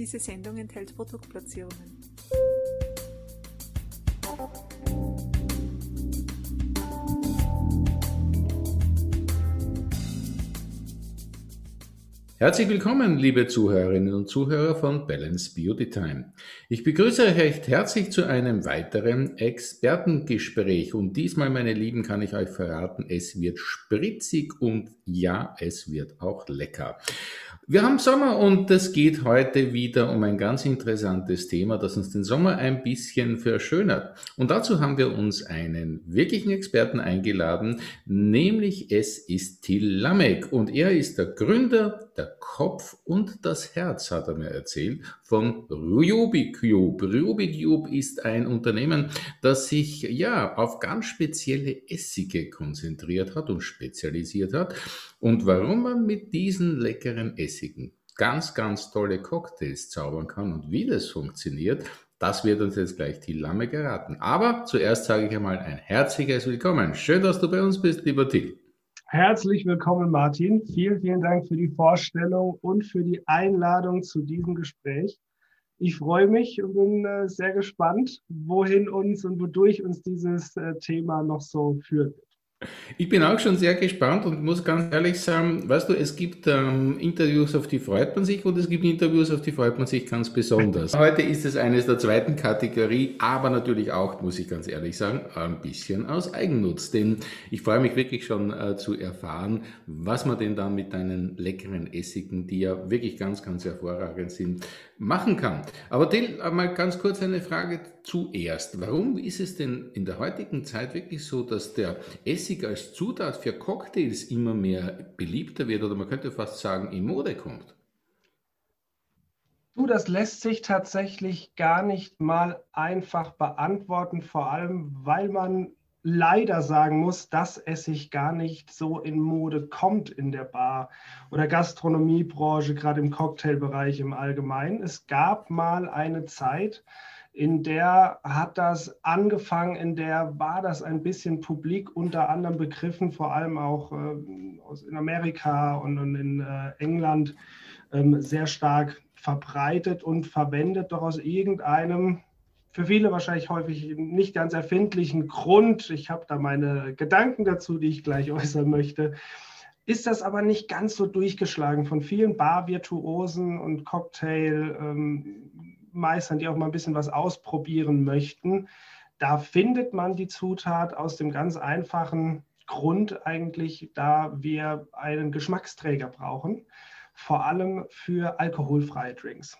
Diese Sendung enthält Produktplatzierungen. Herzlich willkommen, liebe Zuhörerinnen und Zuhörer von Balance Beauty Time. Ich begrüße euch recht herzlich zu einem weiteren Expertengespräch. Und diesmal, meine Lieben, kann ich euch verraten, es wird spritzig und ja, es wird auch lecker. Wir haben Sommer und es geht heute wieder um ein ganz interessantes Thema, das uns den Sommer ein bisschen verschönert. Und dazu haben wir uns einen wirklichen Experten eingeladen, nämlich es ist Till Lamek und er ist der Gründer, der Kopf und das Herz, hat er mir erzählt, von Rubicube. Rubicube ist ein Unternehmen, das sich ja auf ganz spezielle Essige konzentriert hat und spezialisiert hat. Und warum man mit diesen leckeren Essigen ganz, ganz tolle Cocktails zaubern kann und wie das funktioniert, das wird uns jetzt gleich Till Lamme geraten. Aber zuerst sage ich einmal ein herzliches Willkommen. Schön, dass du bei uns bist, lieber Till. Herzlich willkommen, Martin. Vielen, vielen Dank für die Vorstellung und für die Einladung zu diesem Gespräch. Ich freue mich und bin äh, sehr gespannt, wohin uns und wodurch uns dieses äh, Thema noch so führt. Ich bin auch schon sehr gespannt und muss ganz ehrlich sagen, weißt du, es gibt ähm, Interviews, auf die freut man sich und es gibt Interviews, auf die freut man sich ganz besonders. Heute ist es eines der zweiten Kategorie, aber natürlich auch, muss ich ganz ehrlich sagen, ein bisschen aus Eigennutz. Denn ich freue mich wirklich schon äh, zu erfahren, was man denn da mit deinen leckeren Essigen, die ja wirklich ganz, ganz hervorragend sind, machen kann. Aber Till, mal ganz kurz eine Frage zuerst. Warum ist es denn in der heutigen Zeit wirklich so, dass der Essig als Zutat für Cocktails immer mehr beliebter wird oder man könnte fast sagen in Mode kommt? Du, das lässt sich tatsächlich gar nicht mal einfach beantworten, vor allem weil man leider sagen muss, dass Essig gar nicht so in Mode kommt in der Bar- oder Gastronomiebranche, gerade im Cocktailbereich im Allgemeinen. Es gab mal eine Zeit, in der hat das angefangen, in der war das ein bisschen publik unter anderem begriffen, vor allem auch äh, in Amerika und, und in äh, England äh, sehr stark verbreitet und verwendet, doch aus irgendeinem für viele wahrscheinlich häufig nicht ganz erfindlichen Grund, ich habe da meine Gedanken dazu, die ich gleich äußern möchte, ist das aber nicht ganz so durchgeschlagen von vielen Bar-Virtuosen und Cocktail-Meistern, die auch mal ein bisschen was ausprobieren möchten. Da findet man die Zutat aus dem ganz einfachen Grund eigentlich, da wir einen Geschmacksträger brauchen, vor allem für alkoholfreie Drinks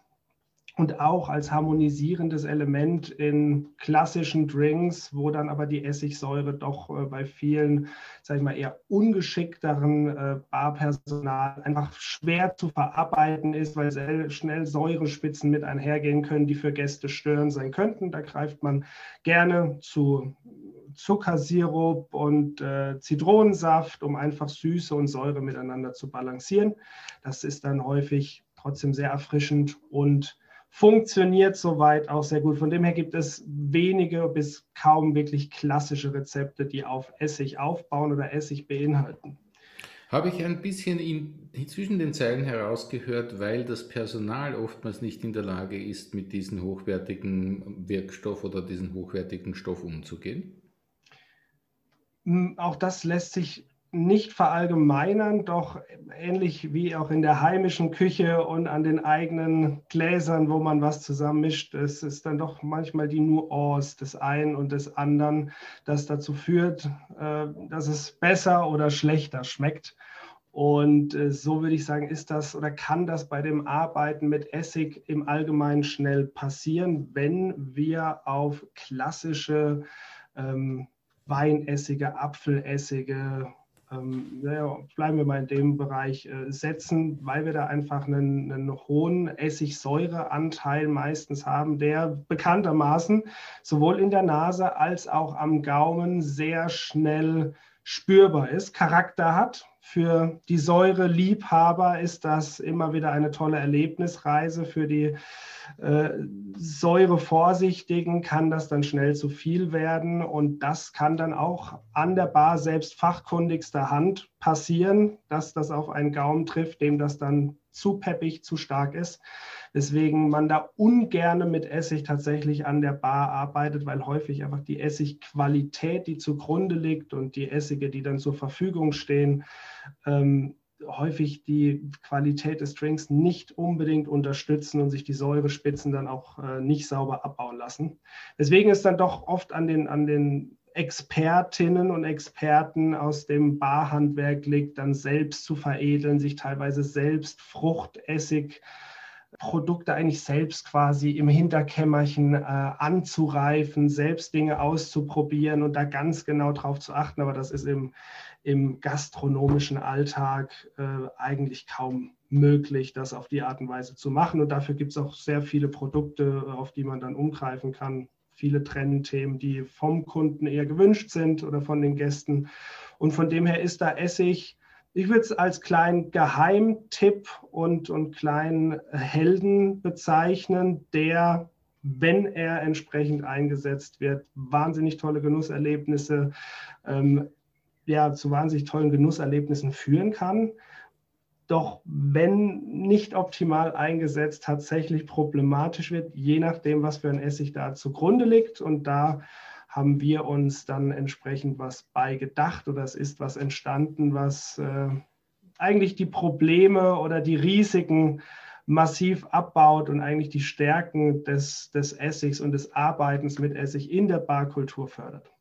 und auch als harmonisierendes Element in klassischen Drinks, wo dann aber die Essigsäure doch äh, bei vielen, sage ich mal, eher ungeschickteren äh, Barpersonal einfach schwer zu verarbeiten ist, weil sehr schnell Säurespitzen mit einhergehen können, die für Gäste störend sein könnten. Da greift man gerne zu Zuckersirup und äh, Zitronensaft, um einfach Süße und Säure miteinander zu balancieren. Das ist dann häufig trotzdem sehr erfrischend und funktioniert soweit auch sehr gut. Von dem her gibt es wenige bis kaum wirklich klassische Rezepte, die auf Essig aufbauen oder Essig beinhalten. Habe ich ein bisschen in, zwischen den Zeilen herausgehört, weil das Personal oftmals nicht in der Lage ist, mit diesem hochwertigen Wirkstoff oder diesem hochwertigen Stoff umzugehen? Hm, auch das lässt sich nicht verallgemeinern, doch ähnlich wie auch in der heimischen Küche und an den eigenen Gläsern, wo man was zusammenmischt, es ist dann doch manchmal die Nuance des einen und des anderen, das dazu führt, äh, dass es besser oder schlechter schmeckt. Und äh, so würde ich sagen, ist das oder kann das bei dem Arbeiten mit Essig im Allgemeinen schnell passieren, wenn wir auf klassische ähm, Weinessige, Apfelessige, ähm, naja, bleiben wir mal in dem Bereich äh, setzen, weil wir da einfach einen, einen hohen Essigsäureanteil meistens haben, der bekanntermaßen sowohl in der Nase als auch am Gaumen sehr schnell spürbar ist, Charakter hat. Für die Säureliebhaber ist das immer wieder eine tolle Erlebnisreise. Für die äh, Säurevorsichtigen kann das dann schnell zu viel werden. Und das kann dann auch an der Bar selbst fachkundigster Hand passieren, dass das auf einen Gaumen trifft, dem das dann zu peppig, zu stark ist. Deswegen man da ungerne mit Essig tatsächlich an der Bar arbeitet, weil häufig einfach die Essigqualität, die zugrunde liegt und die Essige, die dann zur Verfügung stehen, ähm, häufig die Qualität des Drinks nicht unbedingt unterstützen und sich die Säurespitzen dann auch äh, nicht sauber abbauen lassen. Deswegen ist dann doch oft an den, an den Expertinnen und Experten aus dem Barhandwerk liegt, dann selbst zu veredeln, sich teilweise selbst Fruchtessig Produkte eigentlich selbst quasi im Hinterkämmerchen äh, anzureifen, selbst Dinge auszuprobieren und da ganz genau drauf zu achten. Aber das ist im, im gastronomischen Alltag äh, eigentlich kaum möglich, das auf die Art und Weise zu machen. Und dafür gibt es auch sehr viele Produkte, auf die man dann umgreifen kann. Viele Trendthemen, die vom Kunden eher gewünscht sind oder von den Gästen. Und von dem her ist da Essig ich würde es als kleinen Geheimtipp und, und kleinen Helden bezeichnen, der, wenn er entsprechend eingesetzt wird, wahnsinnig tolle Genusserlebnisse, ähm, ja, zu wahnsinnig tollen Genusserlebnissen führen kann. Doch wenn nicht optimal eingesetzt, tatsächlich problematisch wird, je nachdem, was für ein Essig da zugrunde liegt. Und da haben wir uns dann entsprechend was beigedacht oder es ist was entstanden, was äh, eigentlich die Probleme oder die Risiken massiv abbaut und eigentlich die Stärken des, des Essigs und des Arbeitens mit Essig in der Barkultur fördert.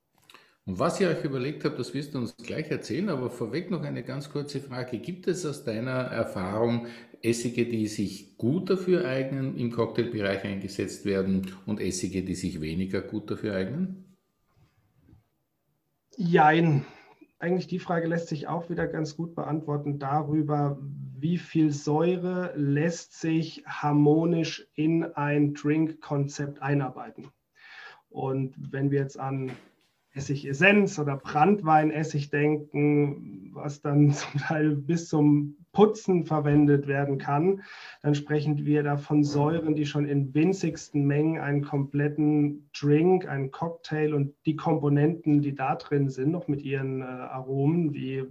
Und was ihr euch überlegt habt, das wirst du uns gleich erzählen, aber vorweg noch eine ganz kurze Frage. Gibt es aus deiner Erfahrung Essige, die sich gut dafür eignen, im Cocktailbereich eingesetzt werden und Essige, die sich weniger gut dafür eignen? Jein. Eigentlich die Frage lässt sich auch wieder ganz gut beantworten darüber, wie viel Säure lässt sich harmonisch in ein Drink-Konzept einarbeiten. Und wenn wir jetzt an Essigessenz oder Brandweinessig denken, was dann zum Teil bis zum Putzen verwendet werden kann, dann sprechen wir da von Säuren, die schon in winzigsten Mengen einen kompletten Drink, einen Cocktail und die Komponenten, die da drin sind, noch mit ihren äh, Aromen, wie äh,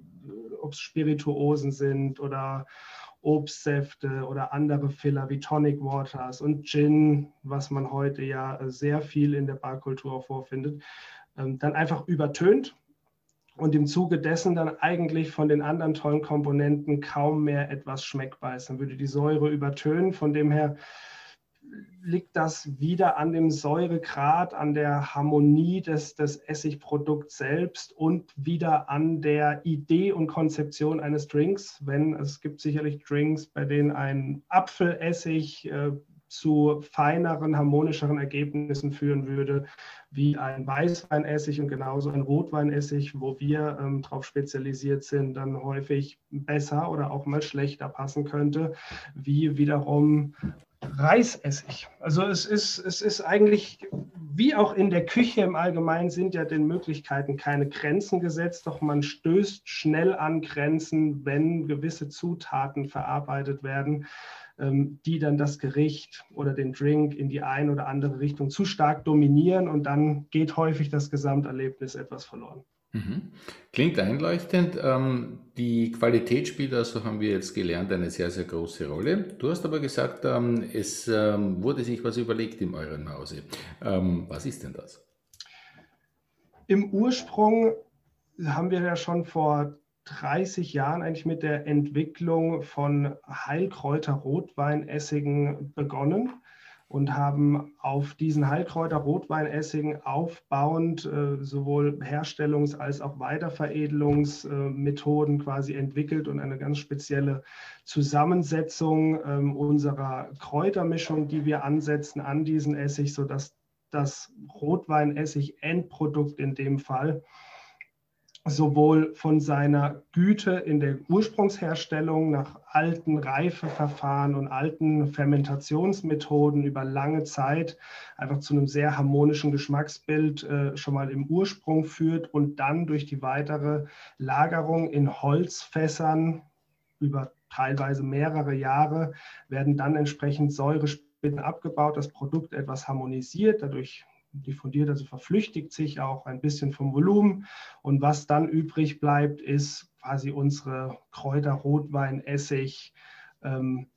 ob es Spirituosen sind oder Obstsäfte oder andere Filler wie Tonic Waters und Gin, was man heute ja sehr viel in der Barkultur vorfindet, ähm, dann einfach übertönt und im Zuge dessen dann eigentlich von den anderen tollen Komponenten kaum mehr etwas schmeckbar ist. Dann würde die Säure übertönen. Von dem her liegt das wieder an dem Säuregrad, an der Harmonie des, des Essigprodukts selbst und wieder an der Idee und Konzeption eines Drinks. Wenn es gibt sicherlich Drinks, bei denen ein Apfelessig äh, zu feineren, harmonischeren Ergebnissen führen würde, wie ein Weißweinessig und genauso ein Rotweinessig, wo wir ähm, darauf spezialisiert sind, dann häufig besser oder auch mal schlechter passen könnte, wie wiederum Reisessig. Also es ist, es ist eigentlich, wie auch in der Küche im Allgemeinen, sind ja den Möglichkeiten keine Grenzen gesetzt, doch man stößt schnell an Grenzen, wenn gewisse Zutaten verarbeitet werden die dann das Gericht oder den Drink in die eine oder andere Richtung zu stark dominieren und dann geht häufig das Gesamterlebnis etwas verloren. Mhm. Klingt einleuchtend. Ähm, die Qualität spielt, also haben wir jetzt gelernt, eine sehr, sehr große Rolle. Du hast aber gesagt, ähm, es wurde sich was überlegt in euren Hause. Was ist denn das? Im Ursprung haben wir ja schon vor 30 Jahren eigentlich mit der Entwicklung von Heilkräuter-Rotweinessigen begonnen und haben auf diesen Heilkräuter-Rotweinessigen aufbauend äh, sowohl Herstellungs- als auch Weiterveredelungsmethoden äh, quasi entwickelt und eine ganz spezielle Zusammensetzung äh, unserer Kräutermischung, die wir ansetzen an diesen Essig, sodass das Rotweinessig-Endprodukt in dem Fall sowohl von seiner Güte in der Ursprungsherstellung nach alten Reifeverfahren und alten Fermentationsmethoden über lange Zeit einfach zu einem sehr harmonischen Geschmacksbild äh, schon mal im Ursprung führt und dann durch die weitere Lagerung in Holzfässern über teilweise mehrere Jahre werden dann entsprechend Säurespitzen abgebaut, das Produkt etwas harmonisiert, dadurch diffundiert, also verflüchtigt sich auch ein bisschen vom Volumen. Und was dann übrig bleibt, ist quasi unsere Kräuter, Rotwein, Essig, ähm,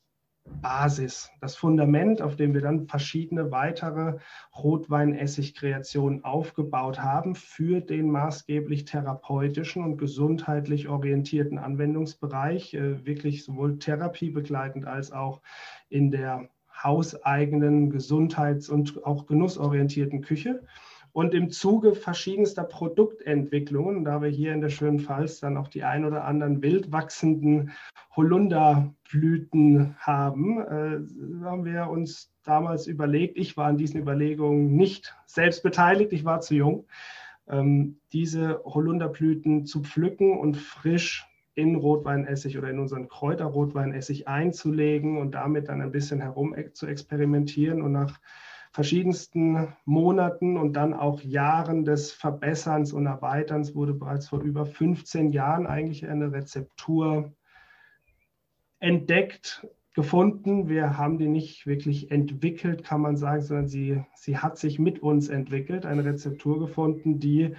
Basis, das Fundament, auf dem wir dann verschiedene weitere Rotweinessig-Kreationen aufgebaut haben für den maßgeblich therapeutischen und gesundheitlich orientierten Anwendungsbereich, äh, wirklich sowohl therapiebegleitend als auch in der hauseigenen gesundheits- und auch genussorientierten Küche. Und im Zuge verschiedenster Produktentwicklungen, da wir hier in der schönen Pfalz dann auch die ein oder anderen wild wachsenden Holunderblüten haben, äh, haben wir uns damals überlegt, ich war an diesen Überlegungen nicht selbst beteiligt, ich war zu jung, ähm, diese Holunderblüten zu pflücken und frisch in Rotweinessig oder in unseren Kräuterrotweinessig einzulegen und damit dann ein bisschen herum zu experimentieren und nach verschiedensten Monaten und dann auch Jahren des Verbesserns und Erweiterns wurde bereits vor über 15 Jahren eigentlich eine Rezeptur entdeckt, gefunden. Wir haben die nicht wirklich entwickelt, kann man sagen, sondern sie, sie hat sich mit uns entwickelt, eine Rezeptur gefunden, die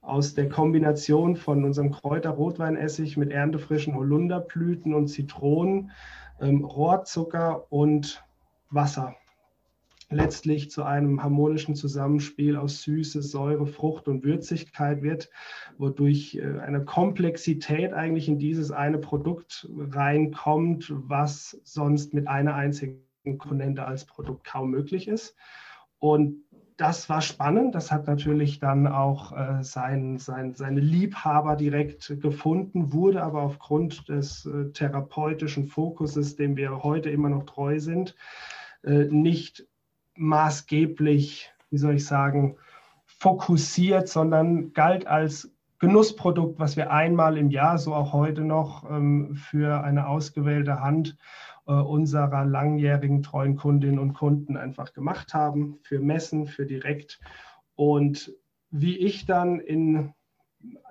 aus der Kombination von unserem Kräuter-Rotweinessig mit erntefrischen Holunderblüten und Zitronen, ähm, Rohrzucker und Wasser letztlich zu einem harmonischen Zusammenspiel aus Süße, Säure, Frucht und Würzigkeit wird, wodurch äh, eine Komplexität eigentlich in dieses eine Produkt reinkommt, was sonst mit einer einzigen Komponente als Produkt kaum möglich ist. Und das war spannend. Das hat natürlich dann auch äh, sein, sein, seine Liebhaber direkt gefunden, wurde aber aufgrund des äh, therapeutischen Fokuses, dem wir heute immer noch treu sind, äh, nicht maßgeblich, wie soll ich sagen, fokussiert, sondern galt als Genussprodukt, was wir einmal im Jahr, so auch heute noch, ähm, für eine ausgewählte Hand unserer langjährigen treuen Kundinnen und Kunden einfach gemacht haben, für Messen, für Direkt. Und wie ich dann in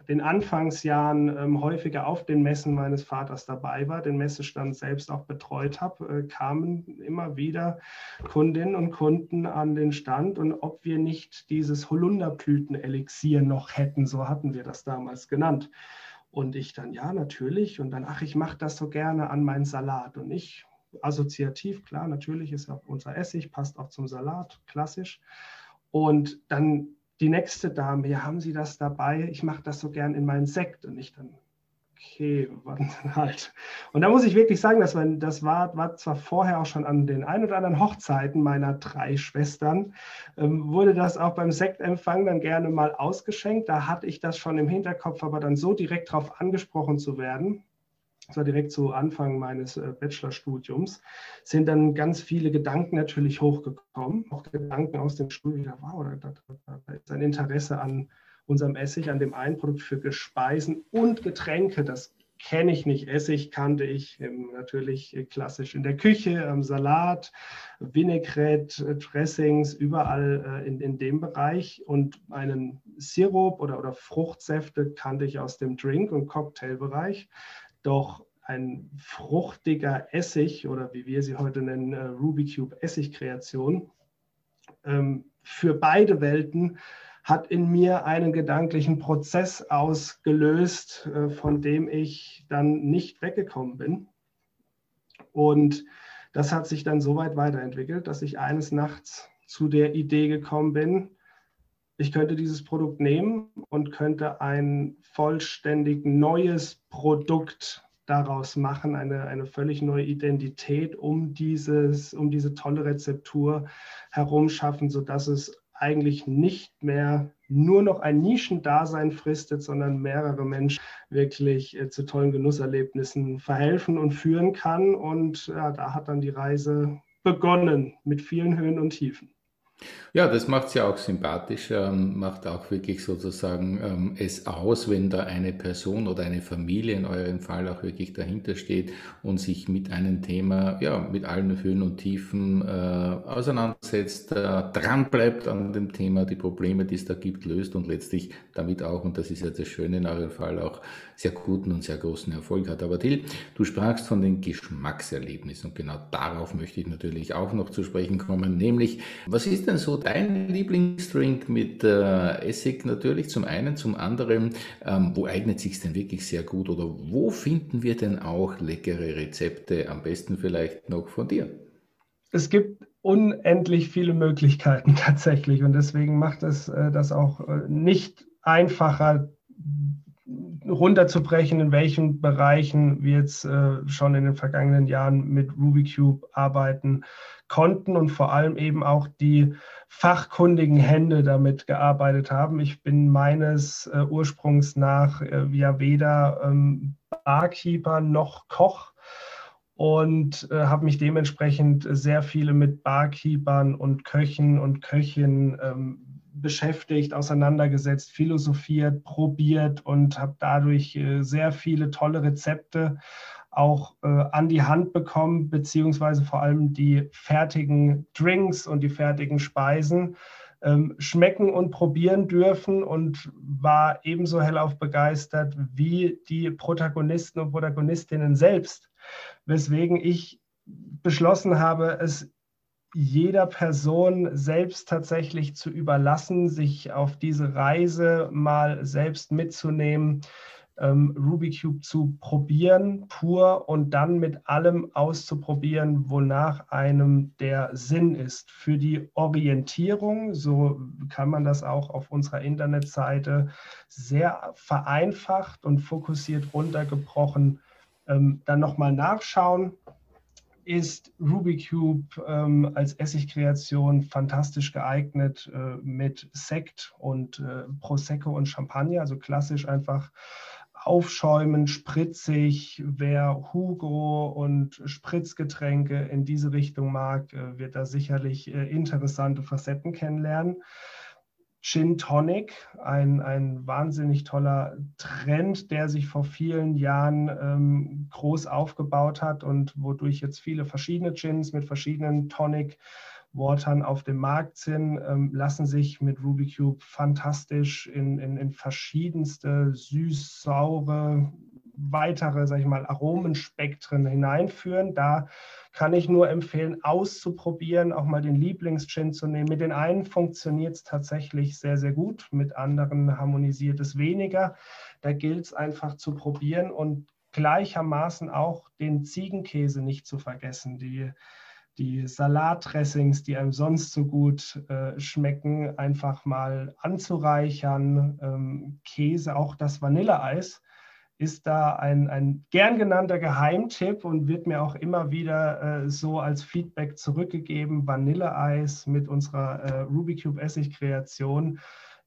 den Anfangsjahren ähm, häufiger auf den Messen meines Vaters dabei war, den Messestand selbst auch betreut habe, äh, kamen immer wieder Kundinnen und Kunden an den Stand und ob wir nicht dieses Holunderblütenelixier noch hätten, so hatten wir das damals genannt. Und ich dann, ja, natürlich. Und dann, ach, ich mache das so gerne an meinen Salat. Und ich, assoziativ, klar, natürlich ist auch unser Essig, passt auch zum Salat, klassisch. Und dann die nächste Dame, ja, haben Sie das dabei? Ich mache das so gern in meinen Sekt. Und ich dann, okay, wann halt. Und da muss ich wirklich sagen, das war, das war, war zwar vorher auch schon an den ein oder anderen Hochzeiten meiner drei Schwestern, ähm, wurde das auch beim Sektempfang dann gerne mal ausgeschenkt. Da hatte ich das schon im Hinterkopf, aber dann so direkt darauf angesprochen zu werden, das war direkt zu Anfang meines äh, Bachelorstudiums, sind dann ganz viele Gedanken natürlich hochgekommen, auch Gedanken aus dem Studium, wow, da, da, da ist ein Interesse an unserem Essig, an dem einen Produkt für Speisen und Getränke, das kenne ich nicht. Essig kannte ich ähm, natürlich klassisch in der Küche, ähm, Salat, Vinaigrette, Dressings, überall äh, in, in dem Bereich. Und einen Sirup oder, oder Fruchtsäfte kannte ich aus dem Drink- und Cocktailbereich. Doch ein fruchtiger Essig oder wie wir sie heute nennen, äh, Ruby Cube Essigkreation, ähm, für beide Welten hat in mir einen gedanklichen Prozess ausgelöst, äh, von dem ich dann nicht weggekommen bin. Und das hat sich dann so weit weiterentwickelt, dass ich eines Nachts zu der Idee gekommen bin, ich könnte dieses Produkt nehmen und könnte ein vollständig neues Produkt daraus machen, eine, eine völlig neue Identität um, dieses, um diese tolle Rezeptur herumschaffen, sodass es eigentlich nicht mehr nur noch ein Nischendasein fristet, sondern mehrere Menschen wirklich äh, zu tollen Genusserlebnissen verhelfen und führen kann. Und ja, da hat dann die Reise begonnen mit vielen Höhen und Tiefen. Ja, das macht es ja auch sympathisch, ähm, macht auch wirklich sozusagen ähm, es aus, wenn da eine Person oder eine Familie in eurem Fall auch wirklich dahinter steht und sich mit einem Thema, ja, mit allen Höhen und Tiefen äh, auseinandersetzt, äh, dran an dem Thema, die Probleme, die es da gibt, löst und letztlich damit auch, und das ist ja das Schöne in eurem Fall, auch sehr guten und sehr großen Erfolg hat. Aber Till, du sprachst von den Geschmackserlebnissen und genau darauf möchte ich natürlich auch noch zu sprechen kommen, nämlich was ist denn so dein Lieblingsdrink mit äh, Essig natürlich zum einen, zum anderen, ähm, wo eignet sich denn wirklich sehr gut oder wo finden wir denn auch leckere Rezepte, am besten vielleicht noch von dir? Es gibt unendlich viele Möglichkeiten tatsächlich und deswegen macht es äh, das auch äh, nicht einfacher, runterzubrechen, in welchen Bereichen wir jetzt äh, schon in den vergangenen Jahren mit RubyCube arbeiten konnten und vor allem eben auch die fachkundigen Hände damit gearbeitet haben. Ich bin meines äh, Ursprungs nach äh, ja weder ähm, Barkeeper noch Koch und äh, habe mich dementsprechend sehr viele mit Barkeepern und Köchen und Köchinnen ähm, beschäftigt, auseinandergesetzt, philosophiert, probiert und habe dadurch äh, sehr viele tolle Rezepte auch äh, an die Hand bekommen, beziehungsweise vor allem die fertigen Drinks und die fertigen Speisen ähm, schmecken und probieren dürfen und war ebenso hellauf begeistert wie die Protagonisten und Protagonistinnen selbst, weswegen ich beschlossen habe, es jeder Person selbst tatsächlich zu überlassen, sich auf diese Reise mal selbst mitzunehmen, ähm, RubyCube zu probieren, pur und dann mit allem auszuprobieren, wonach einem der Sinn ist. Für die Orientierung, so kann man das auch auf unserer Internetseite sehr vereinfacht und fokussiert runtergebrochen ähm, dann nochmal nachschauen ist RubyCube ähm, als Essigkreation fantastisch geeignet äh, mit Sekt und äh, Prosecco und Champagner, also klassisch einfach aufschäumen, spritzig. Wer Hugo und Spritzgetränke in diese Richtung mag, äh, wird da sicherlich äh, interessante Facetten kennenlernen. Gin Tonic, ein, ein wahnsinnig toller Trend, der sich vor vielen Jahren ähm, groß aufgebaut hat und wodurch jetzt viele verschiedene Gins mit verschiedenen Tonic-Watern auf dem Markt sind, ähm, lassen sich mit RubyCube fantastisch in, in, in verschiedenste süß-saure, weitere, sag ich mal, Aromenspektren hineinführen. Da kann ich nur empfehlen, auszuprobieren, auch mal den Lieblingsgin zu nehmen. Mit den einen funktioniert es tatsächlich sehr, sehr gut, mit anderen harmonisiert es weniger. Da gilt es einfach zu probieren und gleichermaßen auch den Ziegenkäse nicht zu vergessen. Die, die Salatdressings, die einem sonst so gut äh, schmecken, einfach mal anzureichern. Ähm, Käse, auch das Vanilleeis ist da ein, ein gern genannter Geheimtipp und wird mir auch immer wieder äh, so als Feedback zurückgegeben. Vanilleeis mit unserer äh, Rubikube Essig-Kreation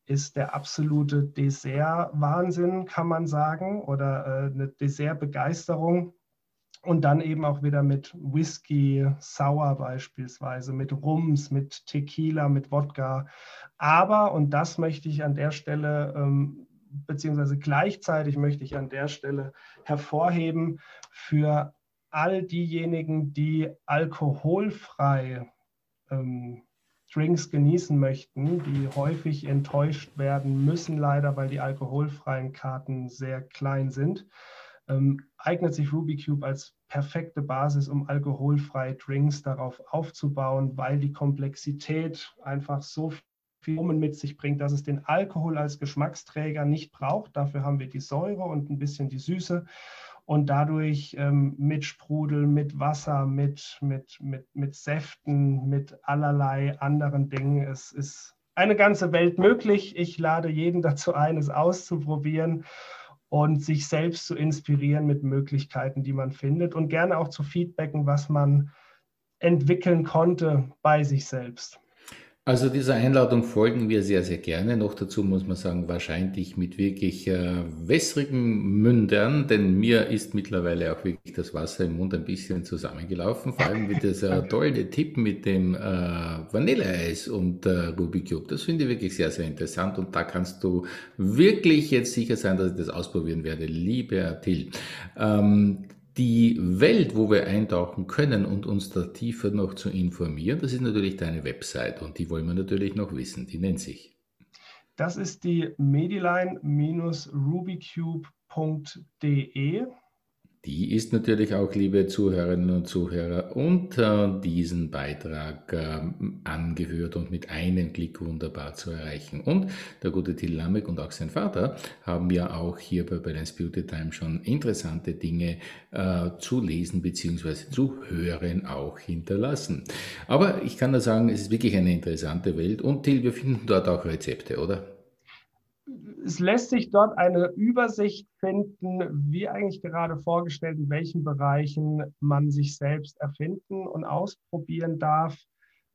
ist der absolute Dessert-Wahnsinn, kann man sagen, oder äh, eine Dessert-Begeisterung. Und dann eben auch wieder mit Whisky, Sour beispielsweise, mit Rums, mit Tequila, mit Wodka. Aber, und das möchte ich an der Stelle ähm, beziehungsweise gleichzeitig möchte ich an der Stelle hervorheben für all diejenigen, die alkoholfrei ähm, Drinks genießen möchten, die häufig enttäuscht werden müssen, leider, weil die alkoholfreien Karten sehr klein sind, ähm, eignet sich RubyCube als perfekte Basis, um alkoholfreie Drinks darauf aufzubauen, weil die Komplexität einfach so Aromen mit sich bringt, dass es den Alkohol als Geschmacksträger nicht braucht. Dafür haben wir die Säure und ein bisschen die Süße. Und dadurch ähm, mit Sprudel, mit Wasser, mit, mit, mit, mit Säften, mit allerlei anderen Dingen. Es ist eine ganze Welt möglich. Ich lade jeden dazu ein, es auszuprobieren und sich selbst zu inspirieren mit Möglichkeiten, die man findet und gerne auch zu feedbacken, was man entwickeln konnte bei sich selbst. Also dieser Einladung folgen wir sehr, sehr gerne. Noch dazu muss man sagen, wahrscheinlich mit wirklich äh, wässrigen Mündern, denn mir ist mittlerweile auch wirklich das Wasser im Mund ein bisschen zusammengelaufen. Vor allem mit dieser tolle Tipp mit dem äh, Vanilleeis und äh, Ruby Cube. Das finde ich wirklich sehr, sehr interessant und da kannst du wirklich jetzt sicher sein, dass ich das ausprobieren werde. Lieber Till. Ähm, die Welt, wo wir eintauchen können und uns da tiefer noch zu informieren, das ist natürlich deine Website und die wollen wir natürlich noch wissen. Die nennt sich. Das ist die mediline-rubycube.de die ist natürlich auch, liebe Zuhörerinnen und Zuhörer, unter diesen Beitrag äh, angehört und mit einem Klick wunderbar zu erreichen. Und der gute Till Lamek und auch sein Vater haben ja auch hier bei Balance Beauty Time schon interessante Dinge äh, zu lesen bzw. zu hören auch hinterlassen. Aber ich kann nur sagen, es ist wirklich eine interessante Welt und Till, wir finden dort auch Rezepte, oder? Es lässt sich dort eine Übersicht finden, wie eigentlich gerade vorgestellt, in welchen Bereichen man sich selbst erfinden und ausprobieren darf.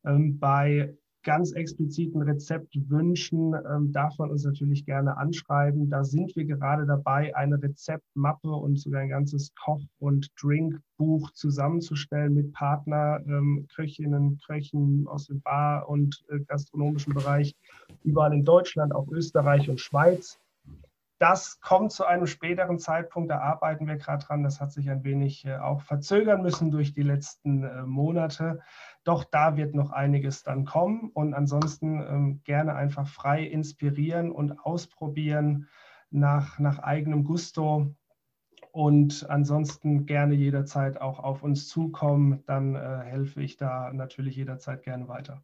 Ähm, bei ganz expliziten Rezeptwünschen ähm, darf man uns natürlich gerne anschreiben. Da sind wir gerade dabei, eine Rezeptmappe und sogar ein ganzes Koch- und Drinkbuch zusammenzustellen mit Partner, ähm, Köchinnen, Köchen aus dem Bar- und äh, gastronomischen Bereich, überall in Deutschland, auch Österreich und Schweiz. Das kommt zu einem späteren Zeitpunkt, da arbeiten wir gerade dran. Das hat sich ein wenig äh, auch verzögern müssen durch die letzten äh, Monate. Doch da wird noch einiges dann kommen und ansonsten ähm, gerne einfach frei inspirieren und ausprobieren nach, nach eigenem Gusto. Und ansonsten gerne jederzeit auch auf uns zukommen. Dann äh, helfe ich da natürlich jederzeit gerne weiter.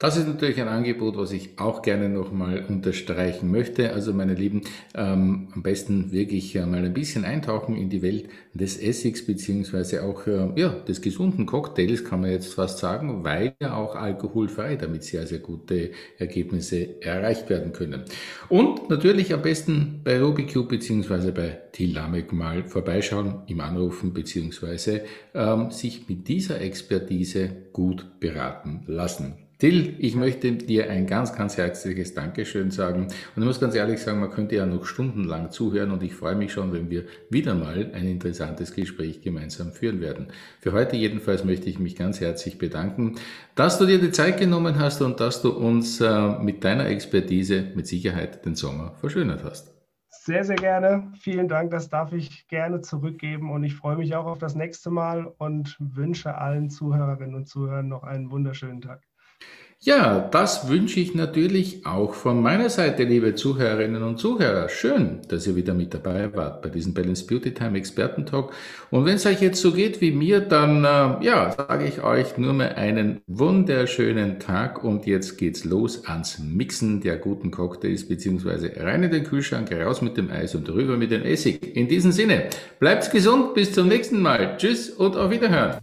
Das ist natürlich ein Angebot, was ich auch gerne nochmal unterstreichen möchte. Also meine Lieben, ähm, am besten wirklich äh, mal ein bisschen eintauchen in die Welt des Essigs beziehungsweise auch äh, ja, des gesunden Cocktails, kann man jetzt fast sagen, weil ja auch alkoholfrei damit sehr, sehr gute Ergebnisse erreicht werden können. Und natürlich am besten bei Rubikube beziehungsweise bei Tilamek mal vorbeischauen, ihm anrufen beziehungsweise ähm, sich mit dieser Expertise gut beraten lassen. Till, ich möchte dir ein ganz, ganz herzliches Dankeschön sagen. Und ich muss ganz ehrlich sagen, man könnte ja noch stundenlang zuhören und ich freue mich schon, wenn wir wieder mal ein interessantes Gespräch gemeinsam führen werden. Für heute jedenfalls möchte ich mich ganz herzlich bedanken, dass du dir die Zeit genommen hast und dass du uns äh, mit deiner Expertise mit Sicherheit den Sommer verschönert hast. Sehr, sehr gerne. Vielen Dank, das darf ich gerne zurückgeben und ich freue mich auch auf das nächste Mal und wünsche allen Zuhörerinnen und Zuhörern noch einen wunderschönen Tag. Ja, das wünsche ich natürlich auch von meiner Seite, liebe Zuhörerinnen und Zuhörer. Schön, dass ihr wieder mit dabei wart bei diesem Balance Beauty Time Expertentalk. Und wenn es euch jetzt so geht wie mir, dann äh, ja, sage ich euch nur mehr einen wunderschönen Tag und jetzt geht's los ans Mixen der guten Cocktails beziehungsweise rein in den Kühlschrank, raus mit dem Eis und rüber mit dem Essig. In diesem Sinne, bleibt gesund, bis zum nächsten Mal. Tschüss und auf Wiederhören.